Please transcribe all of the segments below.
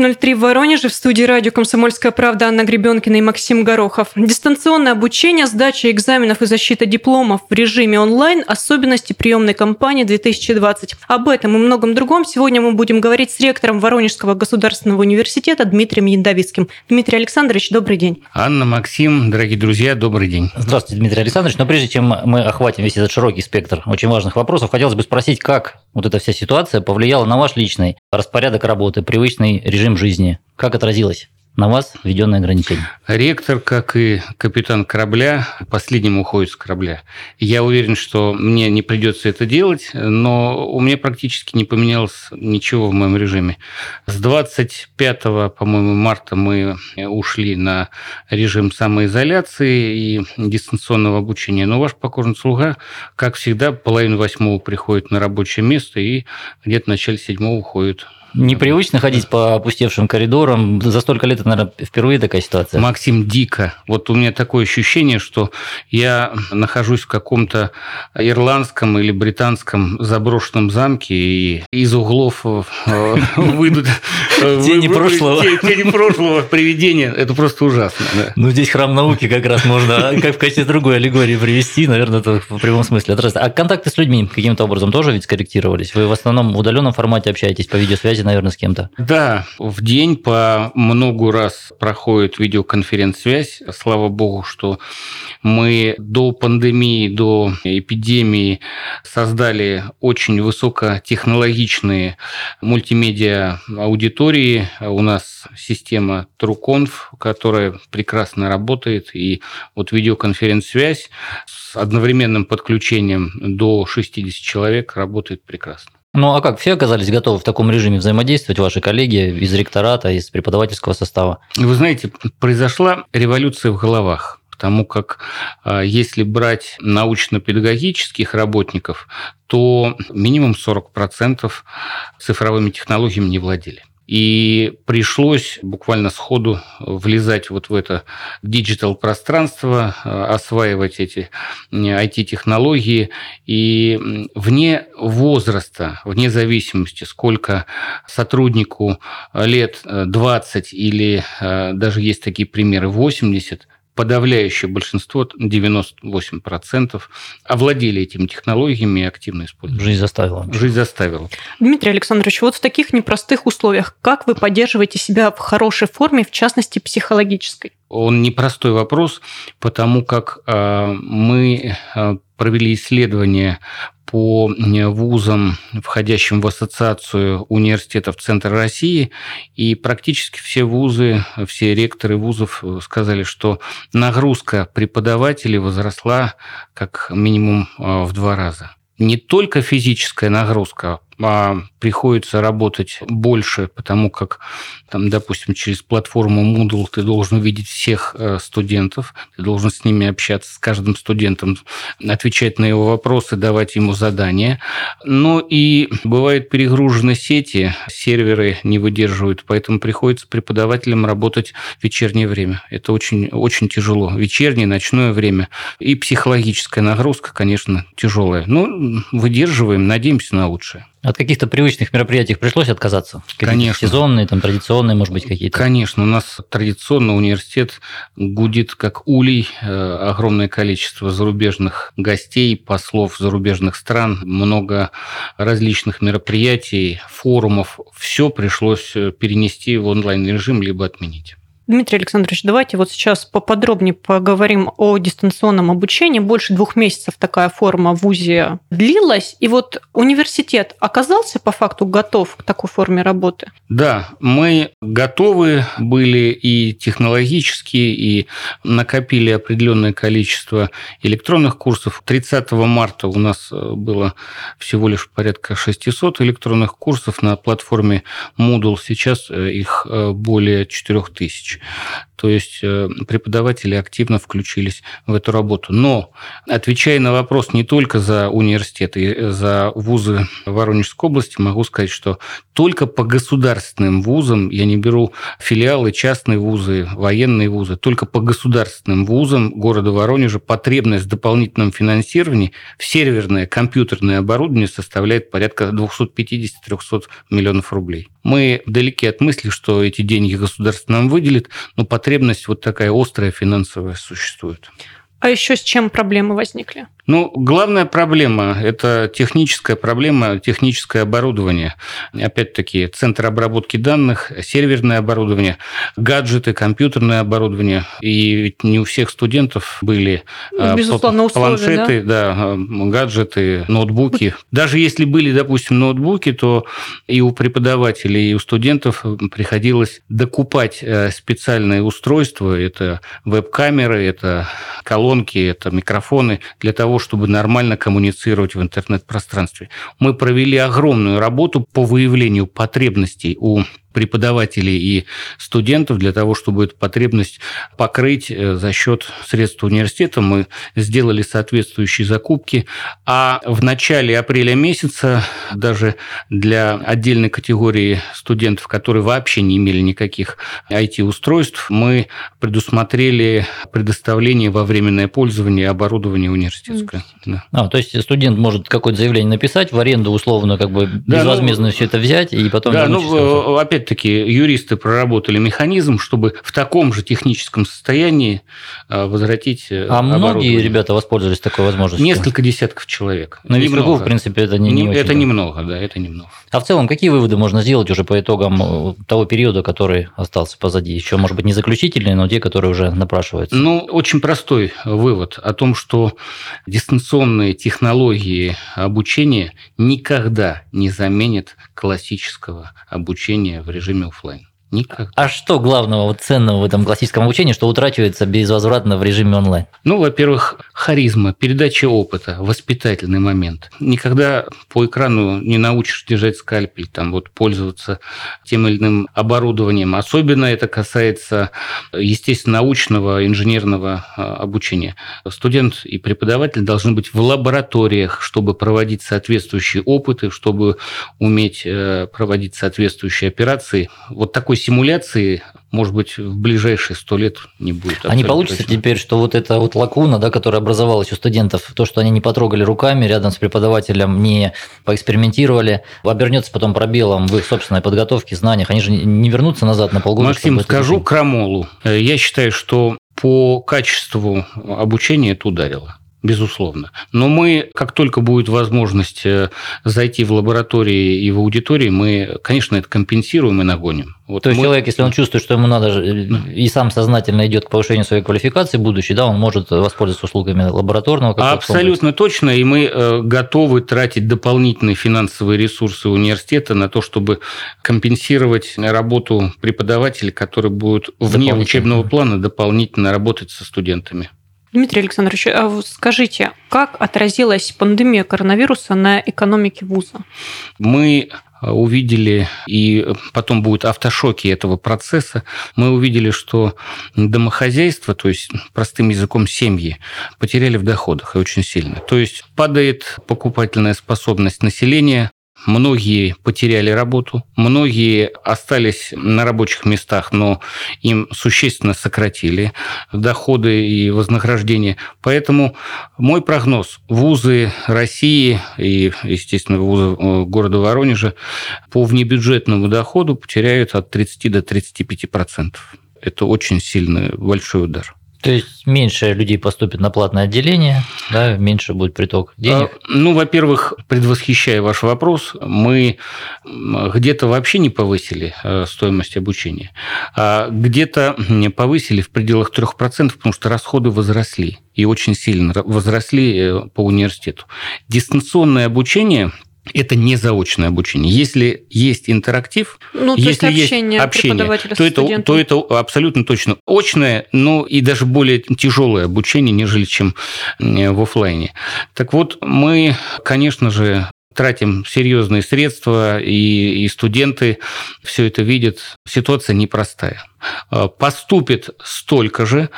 17.03 в Воронеже в студии радио «Комсомольская правда» Анна Гребенкина и Максим Горохов. Дистанционное обучение, сдача экзаменов и защита дипломов в режиме онлайн – особенности приемной кампании 2020. Об этом и многом другом сегодня мы будем говорить с ректором Воронежского государственного университета Дмитрием Яндовицким. Дмитрий Александрович, добрый день. Анна, Максим, дорогие друзья, добрый день. Здравствуйте, Дмитрий Александрович. Но прежде чем мы охватим весь этот широкий спектр очень важных вопросов, хотелось бы спросить, как вот эта вся ситуация повлияла на ваш личный распорядок работы, привычный режим жизни? Как отразилось? На вас введенные ограничения? Ректор, как и капитан корабля, последним уходит с корабля. Я уверен, что мне не придется это делать, но у меня практически не поменялось ничего в моем режиме. С 25, по-моему, марта мы ушли на режим самоизоляции и дистанционного обучения. Но ваш покорный слуга, как всегда, половину восьмого приходит на рабочее место и где-то в начале седьмого уходит Непривычно ходить по опустевшим коридорам. За столько лет это, наверное, впервые такая ситуация. Максим, дико. Вот у меня такое ощущение, что я нахожусь в каком-то ирландском или британском заброшенном замке, и из углов э, выйдут... Тени прошлого. Тени прошлого, привидения. Это просто ужасно. Ну, здесь храм науки как раз можно а, как в качестве другой аллегории привести, наверное, это в прямом смысле. А контакты с людьми каким-то образом тоже ведь скорректировались? Вы в основном в удаленном формате общаетесь по видеосвязи связи, наверное, с кем-то. Да, в день по много раз проходит видеоконференц-связь. Слава богу, что мы до пандемии, до эпидемии создали очень высокотехнологичные мультимедиа аудитории. У нас система TrueConf, которая прекрасно работает, и вот видеоконференц-связь с одновременным подключением до 60 человек работает прекрасно. Ну а как, все оказались готовы в таком режиме взаимодействовать, ваши коллеги из ректората, из преподавательского состава? Вы знаете, произошла революция в головах потому как а, если брать научно-педагогических работников, то минимум 40% цифровыми технологиями не владели. И пришлось буквально сходу влезать вот в это диджитал-пространство, э, осваивать эти IT-технологии. И вне возраста, вне зависимости, сколько сотруднику лет 20 или э, даже есть такие примеры 80, подавляющее большинство, 98%, овладели этими технологиями и активно используют. Жизнь заставила. Жизнь заставила. Дмитрий Александрович, вот в таких непростых условиях, как вы поддерживаете себя в хорошей форме, в частности, психологической? Он непростой вопрос, потому как э, мы э, провели исследование по вузам, входящим в ассоциацию университетов Центра России, и практически все вузы, все ректоры вузов сказали, что нагрузка преподавателей возросла как минимум э, в два раза. Не только физическая нагрузка, приходится работать больше, потому как, там, допустим, через платформу Moodle ты должен увидеть всех э, студентов, ты должен с ними общаться, с каждым студентом, отвечать на его вопросы, давать ему задания. Но и бывают перегружены сети, серверы не выдерживают, поэтому приходится преподавателям работать в вечернее время. Это очень, очень тяжело. Вечернее, ночное время. И психологическая нагрузка, конечно, тяжелая. Но выдерживаем, надеемся на лучшее. От каких-то привычных мероприятий пришлось отказаться? Конечно. Сезонные, там, традиционные, может быть, какие-то? Конечно. У нас традиционно университет гудит как улей. Э, огромное количество зарубежных гостей, послов зарубежных стран, много различных мероприятий, форумов. Все пришлось э, перенести в онлайн-режим, либо отменить. Дмитрий Александрович, давайте вот сейчас поподробнее поговорим о дистанционном обучении. Больше двух месяцев такая форма в ВУЗе длилась. И вот университет оказался по факту готов к такой форме работы? Да, мы готовы были и технологически, и накопили определенное количество электронных курсов. 30 марта у нас э, было всего лишь порядка 600 электронных курсов на платформе Moodle. Сейчас э, их э, более 4000. То есть э, преподаватели активно включились в эту работу. Но, отвечая на вопрос не только за университеты, за вузы Воронежской области, могу сказать, что только по государственным вузам, я не беру филиалы, частные вузы, военные вузы, только по государственным вузам города Воронежа потребность в дополнительном финансировании в серверное компьютерное оборудование составляет порядка 250-300 миллионов рублей. Мы далеки от мысли, что эти деньги государство нам выделит, но потребность вот такая острая финансовая существует. А еще с чем проблемы возникли? Ну, главная проблема – это техническая проблема, техническое оборудование. Опять-таки, центр обработки данных, серверное оборудование, гаджеты, компьютерное оборудование. И ведь не у всех студентов были ну, Безусловно, планшеты, да? Да, гаджеты, ноутбуки. Даже если были, допустим, ноутбуки, то и у преподавателей, и у студентов приходилось докупать э, специальные устройства. Это веб-камеры, это колонки, это микрофоны для того, чтобы нормально коммуницировать в интернет-пространстве. Мы провели огромную работу по выявлению потребностей у преподавателей и студентов для того, чтобы эту потребность покрыть э, за счет средств университета. Мы сделали соответствующие закупки. А в начале апреля месяца даже для отдельной категории студентов, которые вообще не имели никаких IT-устройств, мы предусмотрели предоставление во временное пользование оборудования университетское. Да. А, то есть студент может какое-то заявление написать, в аренду условно как бы безвозмездно да, ну, все это взять и потом... Да, ну, опять опять-таки, юристы проработали механизм, чтобы в таком же техническом состоянии э, возвратить э, А многие ребята воспользовались такой возможностью? Несколько десятков человек. На Весьмагу, в принципе, это не, не, не Это немного, да, это немного. А в целом, какие выводы можно сделать уже по итогам э, того периода, который остался позади? Еще, может быть, не заключительные, но те, которые уже напрашиваются. Ну, очень простой вывод о том, что дистанционные технологии обучения никогда не заменят классического обучения в режиме офлайн. Никак. А что главного, ценного в этом классическом обучении, что утрачивается безвозвратно в режиме онлайн? Ну, во-первых, харизма, передача опыта, воспитательный момент. Никогда по экрану не научишь держать скальпель, там вот пользоваться тем или иным оборудованием. Особенно это касается, естественно, научного, инженерного а, обучения. Студент и преподаватель должны быть в лабораториях, чтобы проводить соответствующие опыты, чтобы уметь э, проводить соответствующие операции. Вот такой симуляции, может быть, в ближайшие сто лет не будет. А не получится точно. теперь, что вот эта вот лакуна, да, которая образовалась у студентов, то, что они не потрогали руками рядом с преподавателем, не поэкспериментировали, обернется потом пробелом в их собственной подготовке, знаниях. Они же не вернутся назад на полгода. Максим, скажу крамолу. Э, я считаю, что по качеству обучения это ударило безусловно. Но мы, как только будет возможность э, зайти в лаборатории и в аудитории, мы, конечно, это компенсируем и нагоним. Вот То есть мы... человек, если он чувствует, что ему надо э, и сам сознательно идет к повышению своей квалификации будущей, да, он может воспользоваться услугами лабораторного. Абсолютно точно, и мы э, готовы тратить дополнительные финансовые ресурсы университета на то, чтобы компенсировать работу преподавателей, которые будут вне учебного плана дополнительно работать со студентами. Дмитрий Александрович, а скажите, как отразилась пандемия коронавируса на экономике вуза? Мы увидели, и потом будут автошоки этого процесса, мы увидели, что домохозяйство, то есть простым языком семьи, потеряли в доходах и очень сильно. То есть падает покупательная способность населения, Многие потеряли работу, многие остались на рабочих местах, но им существенно сократили доходы и вознаграждения. Поэтому мой прогноз – вузы России и, естественно, вузы э, города Воронежа по внебюджетному доходу потеряют от 30 до 35 процентов. Это очень сильный, большой удар. То есть меньше людей поступит на платное отделение, да, меньше будет приток денег? А, ну, во-первых, предвосхищая ваш вопрос, мы где-то вообще не повысили э, стоимость обучения, а где-то повысили в пределах 3%, потому что расходы возросли и очень сильно возросли э, по университету. Дистанционное обучение – это не заочное обучение. Если есть интерактив, ну, то если есть общение, есть общение то, это, то это абсолютно точно очное, но и даже более тяжелое обучение, нежели чем в офлайне. Так вот, мы, конечно же, тратим серьезные средства, и, и студенты все это видят. Ситуация непростая. А, поступит столько же,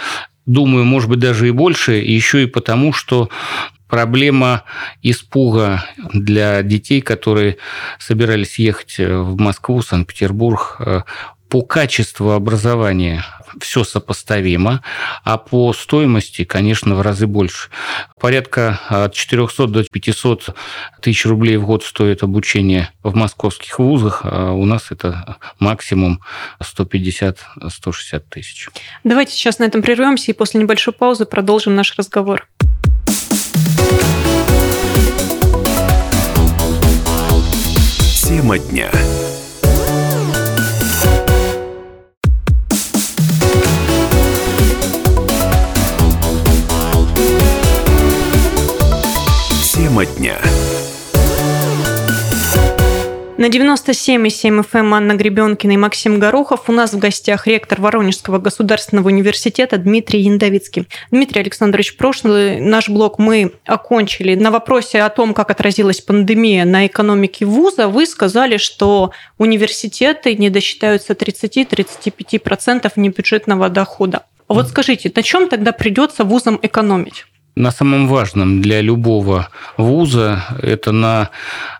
думаю, может быть, даже и больше, еще и потому, что проблема испуга для детей, которые собирались ехать в Москву, Санкт-Петербург, э, по качеству образования все сопоставимо, а по стоимости, конечно, в разы больше. Порядка от 400 до 500 тысяч рублей в год стоит обучение в московских вузах, а у нас это максимум 150-160 тысяч. Давайте сейчас на этом прервемся и после небольшой паузы продолжим наш разговор. Тема дня. Тема дня. На 97,7 FM эм Анна Гребенкина и Максим Горохов. У нас в гостях ректор Воронежского государственного университета Дмитрий Яндовицкий. Дмитрий Александрович, прошлый наш блок мы окончили. На вопросе о том, как отразилась пандемия на экономике вуза, вы сказали, что университеты не досчитаются 30-35% небюджетного дохода. Вот скажите, на чем тогда придется вузам экономить? На самом важном для любого вуза это на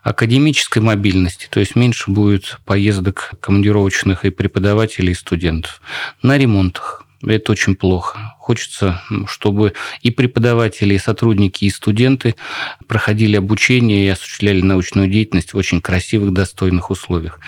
академической мобильности, то есть меньше будет поездок командировочных и преподавателей, и студентов. На ремонтах. Это очень плохо. Хочется, чтобы и преподаватели, и сотрудники, и студенты проходили обучение и осуществляли научную деятельность в очень красивых, достойных условиях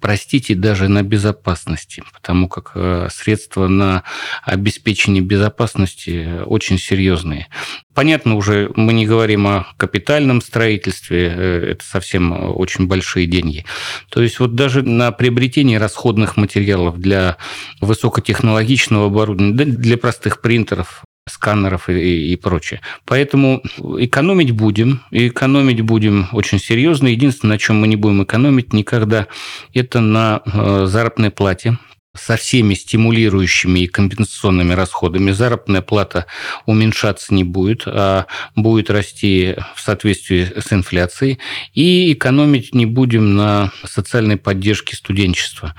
простите, даже на безопасности, потому как э, средства на обеспечение безопасности очень серьезные. Понятно, уже мы не говорим о капитальном строительстве, э, это совсем очень большие деньги. То есть вот даже на приобретение расходных материалов для высокотехнологичного оборудования, для простых принтеров, сканеров и, и прочее. Поэтому экономить будем, и экономить будем очень серьезно. Единственное, на чем мы не будем экономить никогда, это на э, заработной плате со всеми стимулирующими и компенсационными расходами заработная плата уменьшаться не будет, а будет расти в соответствии с инфляцией. И экономить не будем на социальной поддержке студенчества.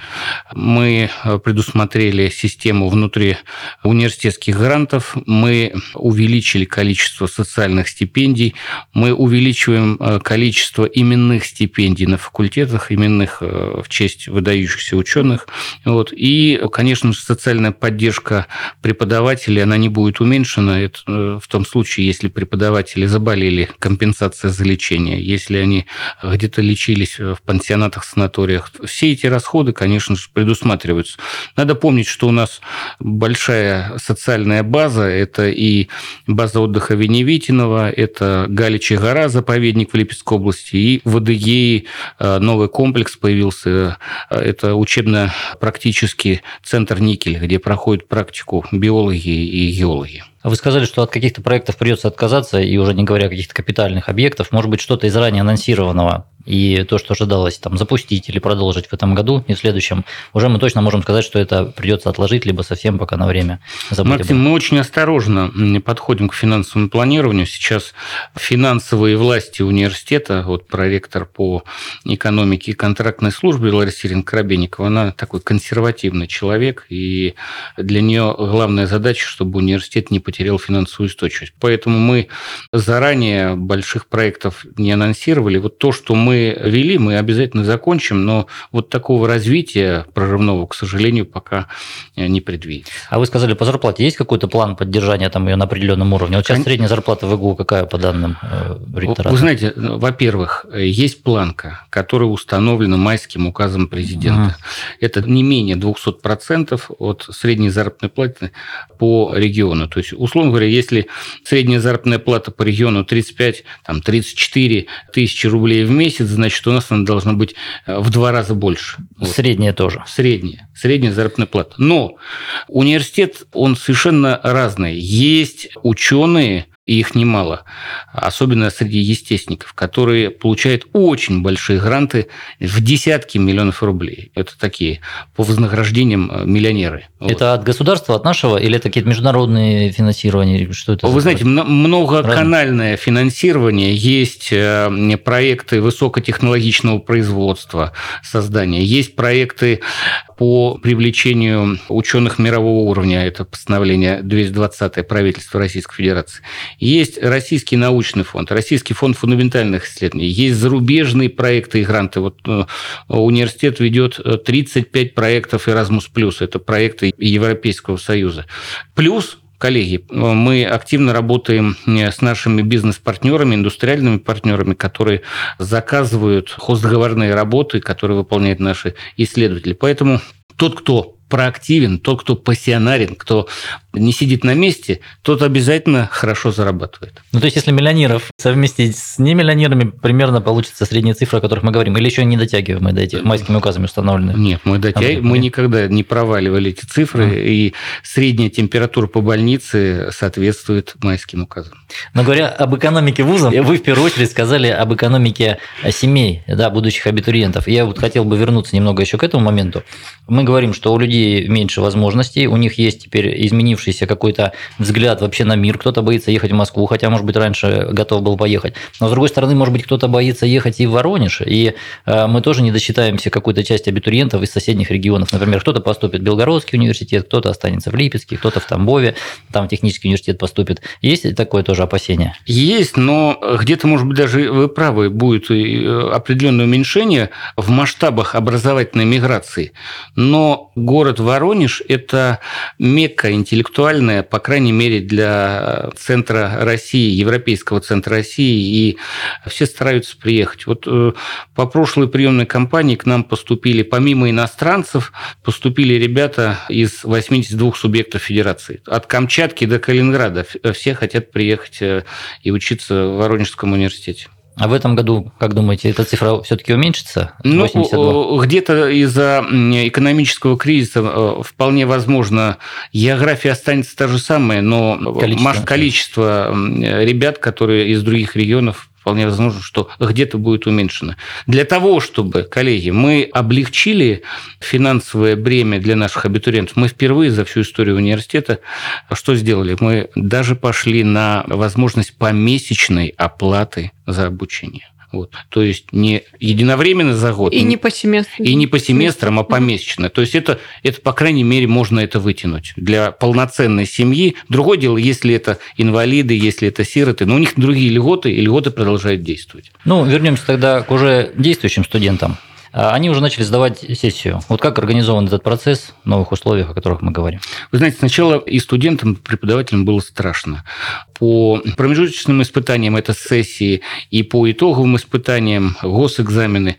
Мы предусмотрели систему внутри университетских грантов, мы увеличили количество социальных стипендий, мы увеличиваем э, количество именных стипендий на факультетах, именных э, в честь выдающихся ученых. Вот. И, конечно социальная поддержка преподавателей, она не будет уменьшена. Это э, в том случае, если преподаватели заболели, компенсация за лечение, если они где-то лечились в пансионатах, санаториях. Все эти расходы, конечно же, предусматриваются. Надо помнить, что у нас большая социальная база. Это и база отдыха Веневитинова, это Галичья гора, заповедник в Липецкой области, и в Адыгее э, новый комплекс появился. Э, это учебно-практический клинический центр Никель, где проходят практику биологи и геологи. Вы сказали, что от каких-то проектов придется отказаться, и уже не говоря о каких-то капитальных объектов, может быть, что-то из ранее анонсированного и то, что ожидалось там запустить или продолжить в этом году и в следующем, уже мы точно можем сказать, что это придется отложить, либо совсем пока на время забыть. Максим, мы очень осторожно подходим к финансовому планированию. Сейчас финансовые власти университета, вот проректор по экономике и контрактной службе Лариса Ирина Коробейникова, она такой консервативный человек, и для нее главная задача, чтобы университет не потерял финансовую устойчивость. Поэтому мы заранее больших проектов не анонсировали. Вот то, что мы вели, мы обязательно закончим, но вот такого развития прорывного, к сожалению, пока не предвидится. А вы сказали, по зарплате есть какой-то план поддержания там ее на определенном уровне? Вот сейчас Кон... средняя зарплата в ИГУ какая по данным э, ректората? Вы знаете, ну, во-первых, есть планка, которая установлена майским указом президента. Угу. Это не менее 200% от средней заработной платы по региону. То есть условно говоря, если средняя заработная плата по региону 35, там, 34 тысячи рублей в месяц, значит, у нас она должна быть э, в два раза больше. Средняя тоже. Средняя. Средняя заработная плата. Но университет, он совершенно разный. Есть ученые, и их немало, особенно среди естественников, которые получают очень большие гранты в десятки миллионов рублей. Это такие по вознаграждениям э, миллионеры. Это вот. от государства, от нашего, или это какие-то международные финансирования? Что это Вы знаете, многоканальное финансирование, есть э, проекты высокотехнологичного производства, создания, есть проекты по привлечению ученых мирового уровня, это постановление 220 правительства Российской Федерации. Есть Российский научный фонд, Российский фонд фундаментальных исследований, есть зарубежные проекты и гранты. Вот э, университет ведет 35 проектов Erasmus+, это проекты Европейского Союза. Плюс Коллеги, мы активно работаем э, с нашими бизнес-партнерами, индустриальными партнерами, которые заказывают хоздоговорные работы, которые выполняют наши исследователи. Поэтому тот, кто проактивен, тот, кто пассионарен, кто не сидит на месте, тот обязательно хорошо зарабатывает. Ну, то есть, если миллионеров совместить с немиллионерами, примерно получится средняя цифра, о которых мы говорим, или еще не дотягиваем мы до этих майскими указами установленных? Нет, мы, дотягиваем, мы никогда не проваливали эти цифры, mm. и средняя температура по больнице соответствует майским указам. Но говоря об экономике вуза, вы в первую очередь сказали об экономике семей, да, будущих абитуриентов. Я вот хотел бы вернуться немного еще к этому моменту. Мы говорим, что у людей меньше возможностей, у них есть теперь изменившийся какой-то взгляд вообще на мир, кто-то боится ехать в Москву, хотя, может быть, раньше готов был поехать. Но, с другой стороны, может быть, кто-то боится ехать и в Воронеж, и э, мы тоже не досчитаемся какой-то части абитуриентов из соседних регионов. Например, кто-то поступит в Белгородский университет, кто-то останется в Липецке, кто-то в Тамбове, там в технический университет поступит. Есть такое тоже опасение? Есть, но где-то, может быть, даже вы правы, будет э, определенное уменьшение в масштабах образовательной миграции. Но город Воронеж – это мекка интеллектуальная, по крайней мере, для центра России, Европейского центра России, и все стараются приехать. Вот э, по прошлой приемной кампании к нам поступили, помимо иностранцев, поступили ребята из 82 субъектов федерации. От Камчатки до Калининграда все хотят приехать э, и учиться в Воронежском университете. А в этом году, как думаете, эта цифра все-таки уменьшится? Ну, где-то из-за экономического кризиса э, вполне возможно, география останется та же самая, но количество, количество ребят, которые из других регионов вполне возможно, что где-то будет уменьшено. Для того, чтобы, коллеги, мы облегчили финансовое бремя для наших абитуриентов, мы впервые за всю историю университета что сделали? Мы даже пошли на возможность помесячной оплаты за обучение. Вот. То есть не единовременно за год. И не по семестрам. И не по семестрам, а помесячно. То есть это, это, по крайней мере, можно это вытянуть для полноценной семьи. Другое дело, если это инвалиды, если это сироты, но у них другие льготы, и льготы продолжают действовать. Ну, вернемся тогда к уже действующим студентам. А они уже начали сдавать сессию. Вот как организован этот процесс в новых условиях, о которых мы говорим? Вы знаете, сначала и студентам, и преподавателям было страшно. По промежуточным испытаниям это сессии, и по итоговым испытаниям госэкзамены,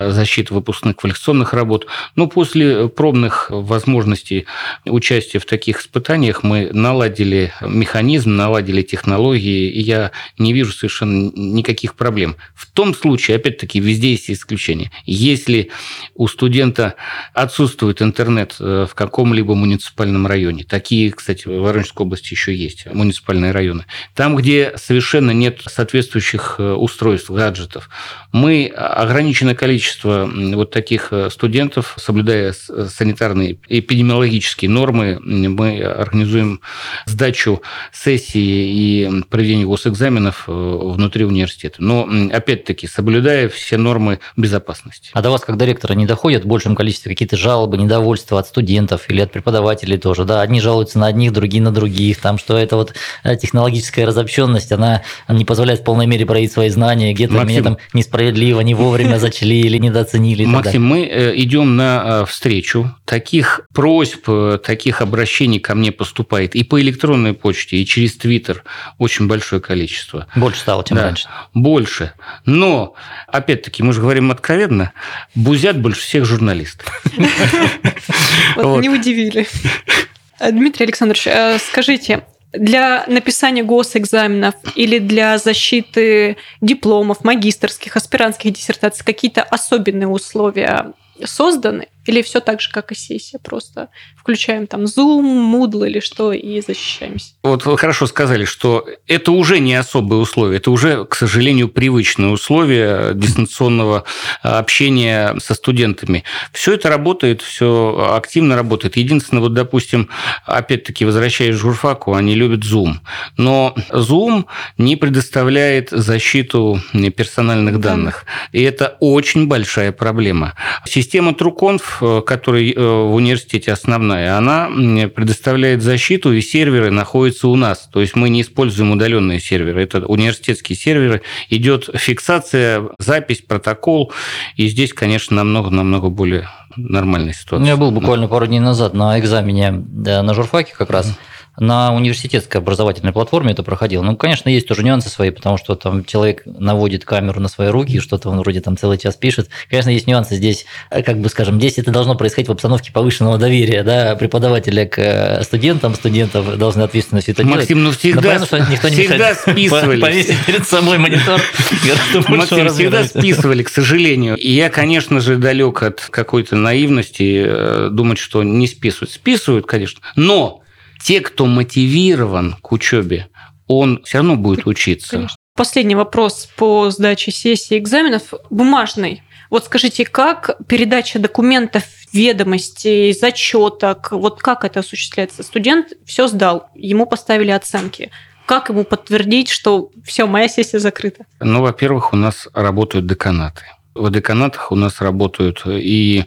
защита выпускных квалификационных работ. Но после пробных возможностей участия в таких испытаниях мы наладили механизм, наладили технологии, и я не вижу совершенно никаких проблем. В том случае, опять-таки, везде есть исключения если у студента отсутствует интернет э, в каком-либо муниципальном районе, такие, кстати, в Воронежской области еще есть муниципальные районы, там, где совершенно нет соответствующих э, устройств, гаджетов, мы ограниченное количество вот таких э, студентов, соблюдая санитарные эпидемиологические нормы, мы организуем сдачу сессии и проведение госэкзаменов внутри университета. Но, опять-таки, соблюдая все нормы безопасности. А до вас, как директора, не доходят в большем количестве какие-то жалобы, недовольства от студентов или от преподавателей тоже? Да, одни жалуются на одних, другие на других. Там, что это вот э, технологическая разобщенность, она не позволяет в полной мере проявить свои знания. Где-то Максим, меня там несправедливо, не вовремя зачли или недооценили. Максим, мы э, идем на э, встречу. Таких просьб, таких обращений ко мне поступает и по электронной почте, и через Твиттер очень большое количество. Больше стало, чем да, раньше. Больше. Но, опять-таки, мы же говорим откровенно, бузят больше всех журналистов. Вот не удивили. Э, Дмитрий Александрович, э, скажите, для написания госэкзаменов или для защиты дипломов, магистрских, аспирантских диссертаций какие-то особенные условия созданы? Или все так же, как и сессия, просто включаем там Zoom, Moodle или что и защищаемся? Вот вы хорошо сказали, что это уже не особые условия, это уже, к сожалению, привычные условия дистанционного общения со студентами. Все это работает, все активно работает. Единственное, вот, допустим, опять-таки, возвращаясь к журфаку, они любят Zoom. Но Zoom не предоставляет защиту персональных данных. И это очень большая проблема. Система TrueConf Э, который э, в университете основная, она предоставляет защиту, и серверы находятся у нас. То есть мы не используем удаленные серверы. Это университетские серверы. Идет фиксация, запись, протокол. И здесь, конечно, намного-намного более нормальная ситуация. Я был буквально пару дней назад на экзамене на журфаке как раз. Mm-hmm на университетской образовательной платформе это проходило. Ну, конечно, есть тоже нюансы свои, потому что там человек наводит камеру на свои руки, что-то он вроде там целый час пишет. Конечно, есть нюансы здесь, э, как бы скажем, здесь это должно происходить в обстановке повышенного доверия, да, преподавателя к э, студентам, студентов должны ответственно все это Максим, делать. ну всегда, Но, понятно, никто не всегда списывали. Повесить перед собой монитор. Максим, всегда списывали, к сожалению. И я, конечно же, далек от какой-то наивности э, думать, что не списывают. Списывают, конечно. Но те, кто мотивирован к учебе, он все равно будет учиться. Конечно. Последний вопрос по сдаче сессии экзаменов бумажный. Вот скажите, как передача документов, ведомостей, зачеток, вот как это осуществляется? Студент все сдал, ему поставили оценки. Как ему подтвердить, что все, моя сессия закрыта? Ну, во-первых, у нас работают деканаты. В деканатах у нас работают и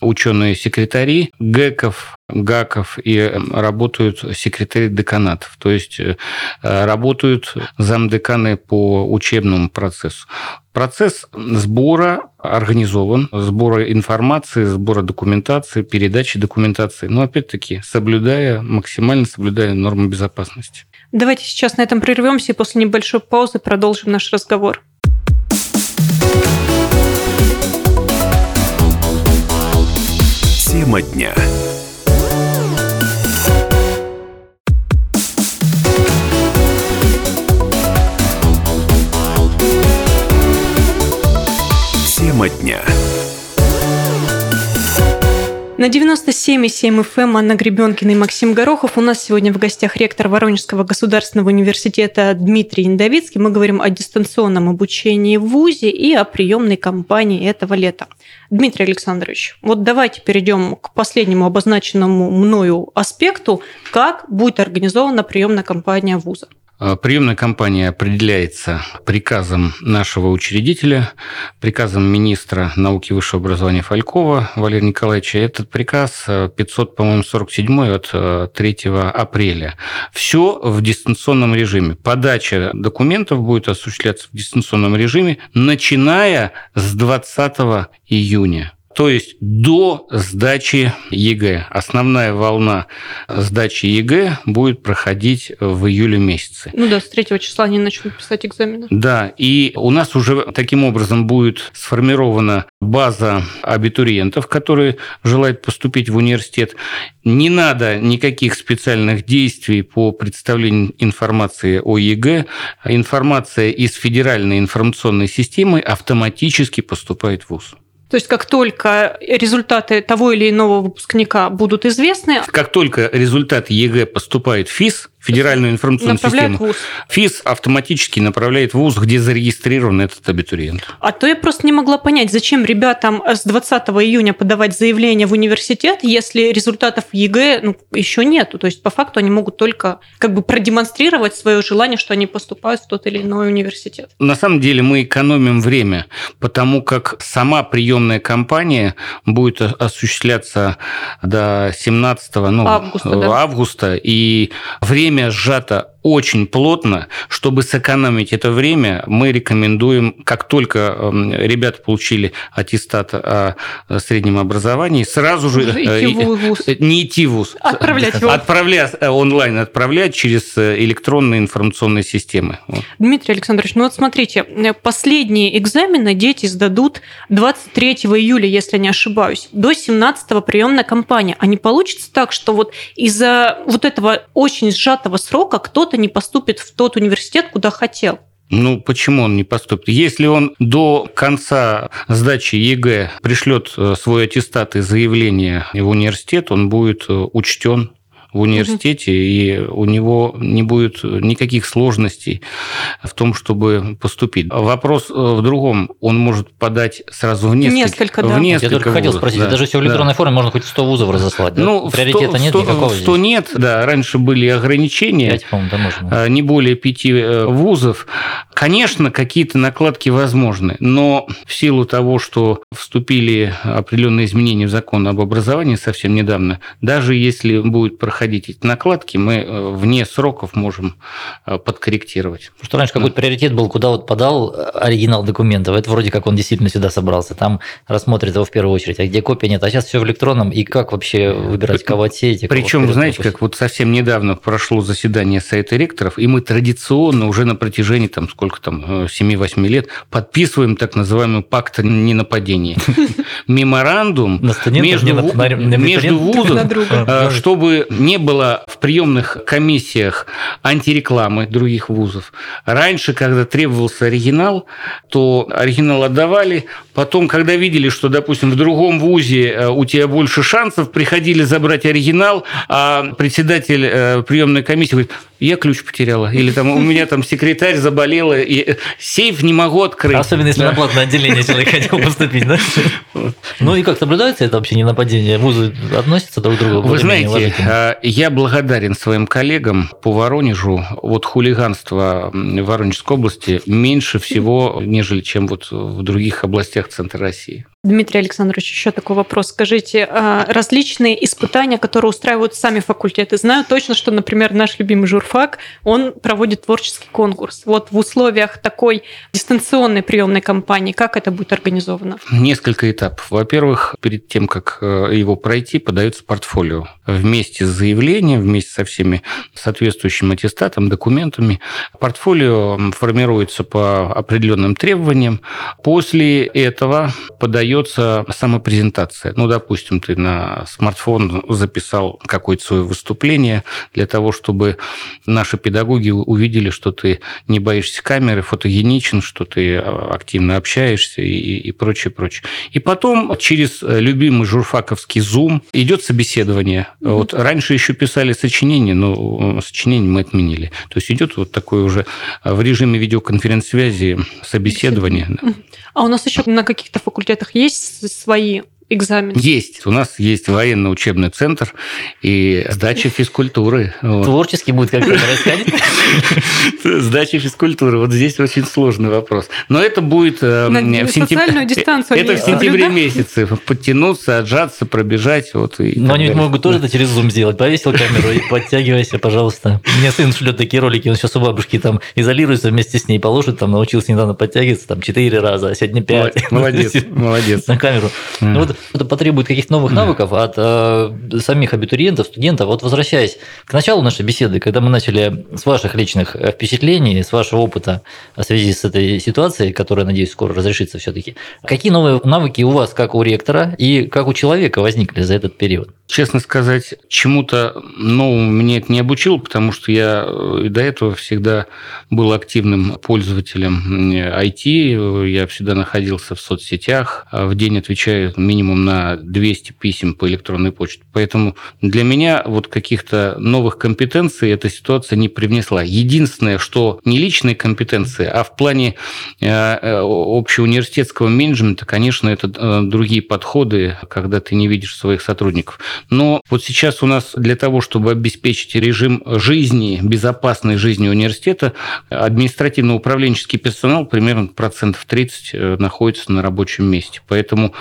ученые-секретари ГЭКов, ГАКов, и работают секретари деканатов. То есть э, работают замдеканы по учебному процессу. Процесс сбора организован, сбора информации, сбора документации, передачи документации, но опять-таки соблюдая, максимально соблюдая нормы безопасности. Давайте сейчас на этом прервемся и после небольшой паузы продолжим наш разговор. Тема дня. Тема дня. На 97,7 FM эм Анна Гребенкина и Максим Горохов. У нас сегодня в гостях ректор Воронежского государственного университета Дмитрий Индовицкий. Мы говорим о дистанционном обучении в ВУЗе и о приемной кампании этого лета. Дмитрий Александрович, вот давайте перейдем к последнему обозначенному мною аспекту, как будет организована приемная кампания вуза. Э, приемная кампания определяется приказом нашего учредителя, приказом министра науки и высшего образования Фалькова Валерия Николаевича. Этот приказ 500, э, по-моему, 47 от 3 э, апреля. Все в дистанционном режиме. Подача документов будет осуществляться в дистанционном режиме, начиная с 20 июня. То есть до сдачи ЕГЭ. Основная волна сдачи ЕГЭ будет проходить в июле месяце. Ну да, с 3 числа они начнут писать экзамены. Да, и у нас уже таким образом будет сформирована база абитуриентов, которые желают поступить в университет. Не надо никаких специальных действий по представлению информации о ЕГЭ. Информация из федеральной информационной системы автоматически поступает в ВУЗ. То есть как только результаты того или иного выпускника будут известны... Как только результат ЕГЭ поступает в ФИС, Федеральную информационную систему, вуз. ФИС автоматически направляет в ВУЗ, где зарегистрирован этот абитуриент. А то я просто не могла понять, зачем ребятам с 20 июня подавать заявление в университет, если результатов ЕГЭ ну, еще нету. То есть по факту они могут только как бы продемонстрировать свое желание, что они поступают в тот или иной университет. На самом деле мы экономим время, потому как сама приемная кампания будет осуществляться до 17 ну, августа, да? августа и время время сжато очень плотно. Чтобы сэкономить это время, мы рекомендуем, как только эм, ребята получили аттестат о среднем образовании, сразу же идти в ВУЗ. Э, не идти в ВУЗ. Отправлять его. Отправлять э, онлайн, отправлять через э, электронные информационные системы. Дмитрий Александрович, ну вот смотрите, последние экзамены дети сдадут 23 июля, если не ошибаюсь, до 17 приемная кампания. А не получится так, что вот из-за вот этого очень сжатого срока кто-то не поступит в тот университет, куда хотел? Ну, почему он не поступит? Если он до конца сдачи ЕГЭ пришлет э, свой аттестат и заявление в университет, он будет э, учтен в университете, и у него не будет никаких сложностей в том, чтобы поступить. Вопрос э, в другом. Он может подать сразу в несколько, Несколько, да. в несколько Я только хотел вузов, спросить, да. даже если в электронной Да. форме можно хоть 100 вузов разослать, да? Ну, Приоритета 100, нет в 100, никакого в 100 здесь? нет, да, раньше были ограничения. 5, по-моему, да, можно. а, не более пяти э, вузов. Конечно, какие-то накладки возможны, но в силу того, что вступили определенные изменения в закон об образовании совсем недавно, даже если будет проходить эти накладки, мы э, вне сроков можем э, подкорректировать. Потому что раньше какой-то приоритет был, куда вот подал э, оригинал документов. Это вроде как он действительно сюда собрался. Там рассмотрят его в первую очередь. А где копия нет? А сейчас все в электронном. И как вообще выбирать, кого отсеять? Причем, вперед знаете, как вот совсем недавно прошло заседание Совета ректоров, и мы традиционно уже на протяжении там сколько там, э, 7-8 лет подписываем так называемый пакт о ненападении. Меморандум между, вузом, э, чтобы не было в приемных комиссиях антирекламы других вузов. Раньше, когда требовался оригинал, то оригинал отдавали. Потом, когда видели, что, допустим, в другом вузе э, у тебя больше шансов, приходили забрать оригинал, а председатель э, приемной комиссии говорит, я ключ потеряла. Или там у меня там секретарь заболела, и сейф не могу открыть. Особенно если на платное отделение человек хотел поступить, да? Ну и как наблюдается это вообще не нападение? Вузы относятся друг к другу Вы знаете, э, я благодарен своим коллегам по Воронежу. Вот хулиганство в Воронежской области меньше всего, нежели чем вот в других областях Центра России. Дмитрий Александрович, еще такой вопрос. Скажите, а, различные испытания, которые устраивают сами факультеты, знаю точно, что, например, наш любимый журфак, он проводит творческий конкурс. Вот в условиях такой дистанционной приемной кампании, как это будет организовано? Несколько этапов. Во-первых, перед тем, как э, его пройти, подается портфолио. Вместе с заявлением, вместе со всеми соответствующим аттестатом, документами. Портфолио формируется по определенным требованиям. После этого подается самопрезентация. Ну, допустим, ты на смартфон записал какое-то свое выступление для того, чтобы наши педагоги увидели, что ты не боишься камеры, фотогеничен, что ты а, активно общаешься и, и прочее, прочее. И потом через любимый журфаковский Zoom идет собеседование. Вот раньше еще писали сочинения, но сочинение мы отменили. То есть идет вот такое уже в режиме видеоконференц-связи собеседование. да. А у нас еще на каких-то факультетах есть свои экзамены? Есть. У нас есть военно-учебный центр и сдача физкультуры. Вот. Творчески будет как-то происходить? Сдача физкультуры. Вот здесь очень сложный вопрос. Но это будет э, в сентябре. Это в сентябре месяце. Подтянуться, отжаться, пробежать. Вот, и Но они ведь могут тоже это через Zoom сделать. Повесил камеру и подтягивайся, пожалуйста. Мне сын шлет такие ролики, он сейчас у бабушки там изолируется вместе с ней, положит, там научился недавно подтягиваться, там четыре раза, а сегодня пять. Молодец, молодец. на камеру. Ну, вот это потребует каких-то новых навыков от э, самих абитуриентов, студентов. Вот возвращаясь к началу нашей беседы, когда мы начали с ваших личных э, впечатлений, с вашего опыта в связи с этой ситуацией, которая, надеюсь, скоро разрешится все-таки, какие новые навыки у вас, как у ректора и как у человека возникли за этот период? Честно сказать, чему-то новому меня это не обучило, потому что я э, и до этого всегда был активным пользователем э, IT. Я всегда находился в соцсетях. а В день отвечаю минимум на 200 писем по электронной почте. Поэтому для меня вот каких-то новых компетенций эта ситуация не привнесла. Единственное, что не личные компетенции, а в плане э, э, общеуниверситетского менеджмента, конечно, это э, другие подходы, когда ты не видишь своих сотрудников. Но вот сейчас у нас для того, чтобы обеспечить режим жизни, безопасной жизни университета, административно-управленческий персонал примерно процентов 30 э, находится на рабочем месте. Поэтому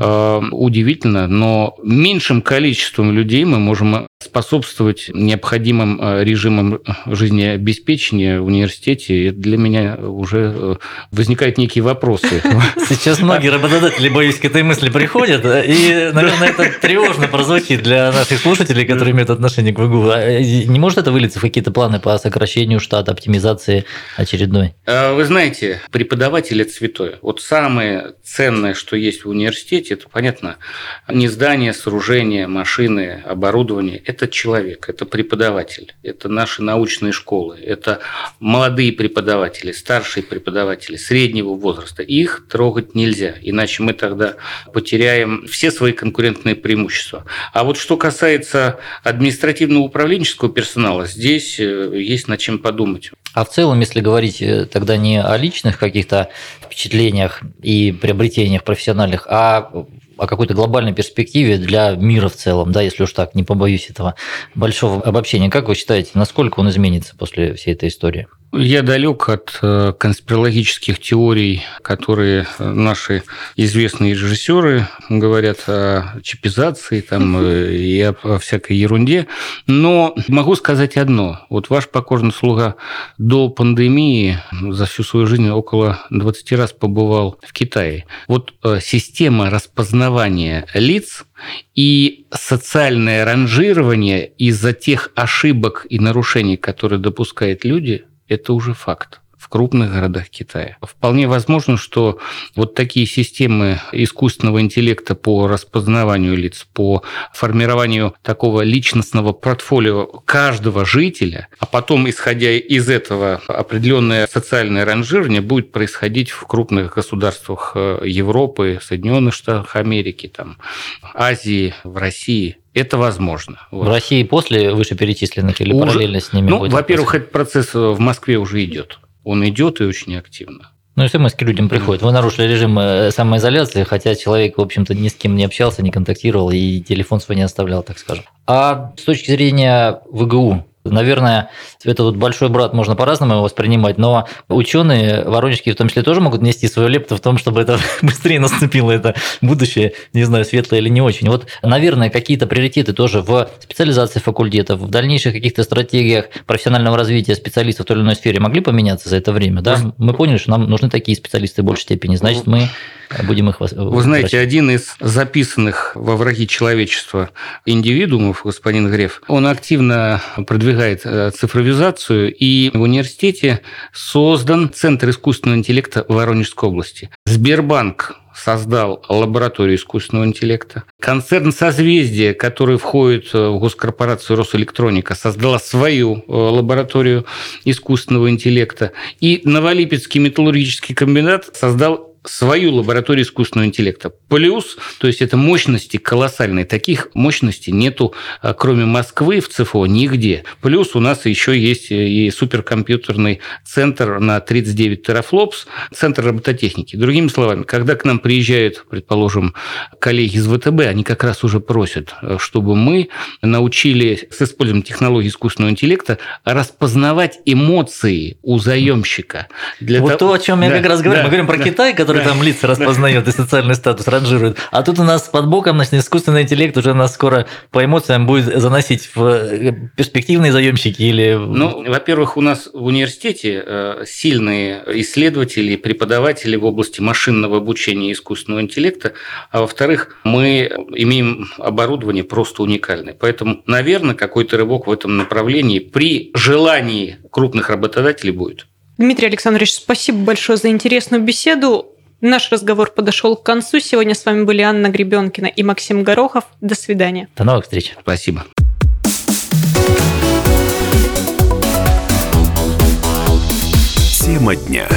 э, удивительно, но меньшим количеством людей мы можем способствовать необходимым э, режимам жизнеобеспечения в университете. Это для меня уже э, возникают некие вопросы. Сейчас многие работодатели, боюсь, к этой мысли приходят, и, наверное, это тревожно прозвучит. Шутки для наших слушателей, которые имеют отношение к ВГУ. А, не может это вылиться в какие-то планы по сокращению штата, оптимизации очередной? А, вы знаете, преподаватель – это святое. Вот самое ценное, что есть в университете, это, понятно, не здание, сооружение, машины, оборудование. Это человек, это преподаватель, это наши научные школы, это молодые преподаватели, старшие преподаватели, среднего возраста. Их трогать нельзя, иначе мы тогда потеряем все свои конкурентные преимущества. А вот что касается административного управленческого персонала, здесь э, есть над чем подумать. А в целом, если говорить э, тогда не о личных каких-то впечатлениях и приобретениях профессиональных, а о какой-то глобальной перспективе для мира в целом, да, если уж так, не побоюсь этого большого обобщения. Как вы считаете, насколько он изменится после всей этой истории? Я далек от э, конспирологических теорий, которые наши известные режиссеры говорят о чипизации там, э, и о всякой ерунде. Но могу сказать одно. Вот ваш покорный слуга до пандемии за всю свою жизнь около 20 раз побывал в Китае. Вот э, система распознавания лиц и социальное ранжирование из-за тех ошибок и нарушений, которые допускают люди – это уже факт в крупных городах Китая. Вполне возможно, что вот такие системы искусственного интеллекта по распознаванию лиц, по формированию такого личностного портфолио каждого жителя, а потом, исходя из этого, определенное социальное ранжирование будет происходить в крупных государствах э, Европы, Соединенных Штатов Америки, там, Азии, в России – это возможно. В вот. России после вышеперечисленных или уже, параллельно с ними? Ну, во-первых, этот процесс в Москве уже идет. Он идет и очень активно. Ну, и смс людям приходят. Вы нарушили режим э, самоизоляции, хотя человек, в общем-то, ни с кем не общался, не контактировал и телефон свой не оставлял, так скажем. А с точки зрения ВГУ, Наверное, это вот большой брат можно по-разному его воспринимать, но ученые воронежские в том числе тоже могут нести свою лепту в том, чтобы это быстрее наступило это будущее, не знаю, светлое или не очень. Вот, наверное, какие-то приоритеты тоже в специализации факультетов, в дальнейших каких-то стратегиях профессионального развития специалистов в той или иной сфере могли поменяться за это время, да? Мы поняли, что нам нужны такие специалисты в большей степени, значит, мы будем их Вы знаете, один из записанных во враги человечества индивидуумов, господин Греф, он активно продвигает э, цифровизацию, и в университете создан Центр искусственного интеллекта в Воронежской области. Сбербанк создал лабораторию искусственного интеллекта. Концерн «Созвездие», который входит в госкорпорацию «Росэлектроника», создала свою э, лабораторию искусственного интеллекта. И Новолипецкий металлургический комбинат создал свою лабораторию искусственного интеллекта. Плюс, то есть это мощности колоссальные. Таких мощностей нету, а, кроме Москвы в ЦФО, нигде. Плюс у нас еще есть э, и суперкомпьютерный центр на 39 терафлопс, центр робототехники. Другими словами, когда к нам приезжают, предположим, коллеги из ВТБ, они как раз уже просят, э, чтобы мы научили с использованием технологий искусственного интеллекта распознавать эмоции у заемщика. Для вот того... то, о чем да, я как раз говорю. Да, Мы говорим про да, Китай, который который там лица распознает и социальный статус ранжирует. А тут у нас под боком значит, искусственный интеллект уже нас скоро по эмоциям будет заносить в э, перспективные заемщики или... Ну, во-первых, у нас в университете э, сильные исследователи и преподаватели в области машинного обучения и искусственного интеллекта, а во-вторых, мы имеем оборудование просто уникальное. Поэтому, наверное, какой-то рывок в этом направлении при желании крупных работодателей будет. Дмитрий Александрович, спасибо большое за интересную беседу. Наш разговор подошел к концу. Сегодня с вами были Анна Гребенкина и Максим Горохов. До свидания. До новых встреч. Спасибо. Тема дня.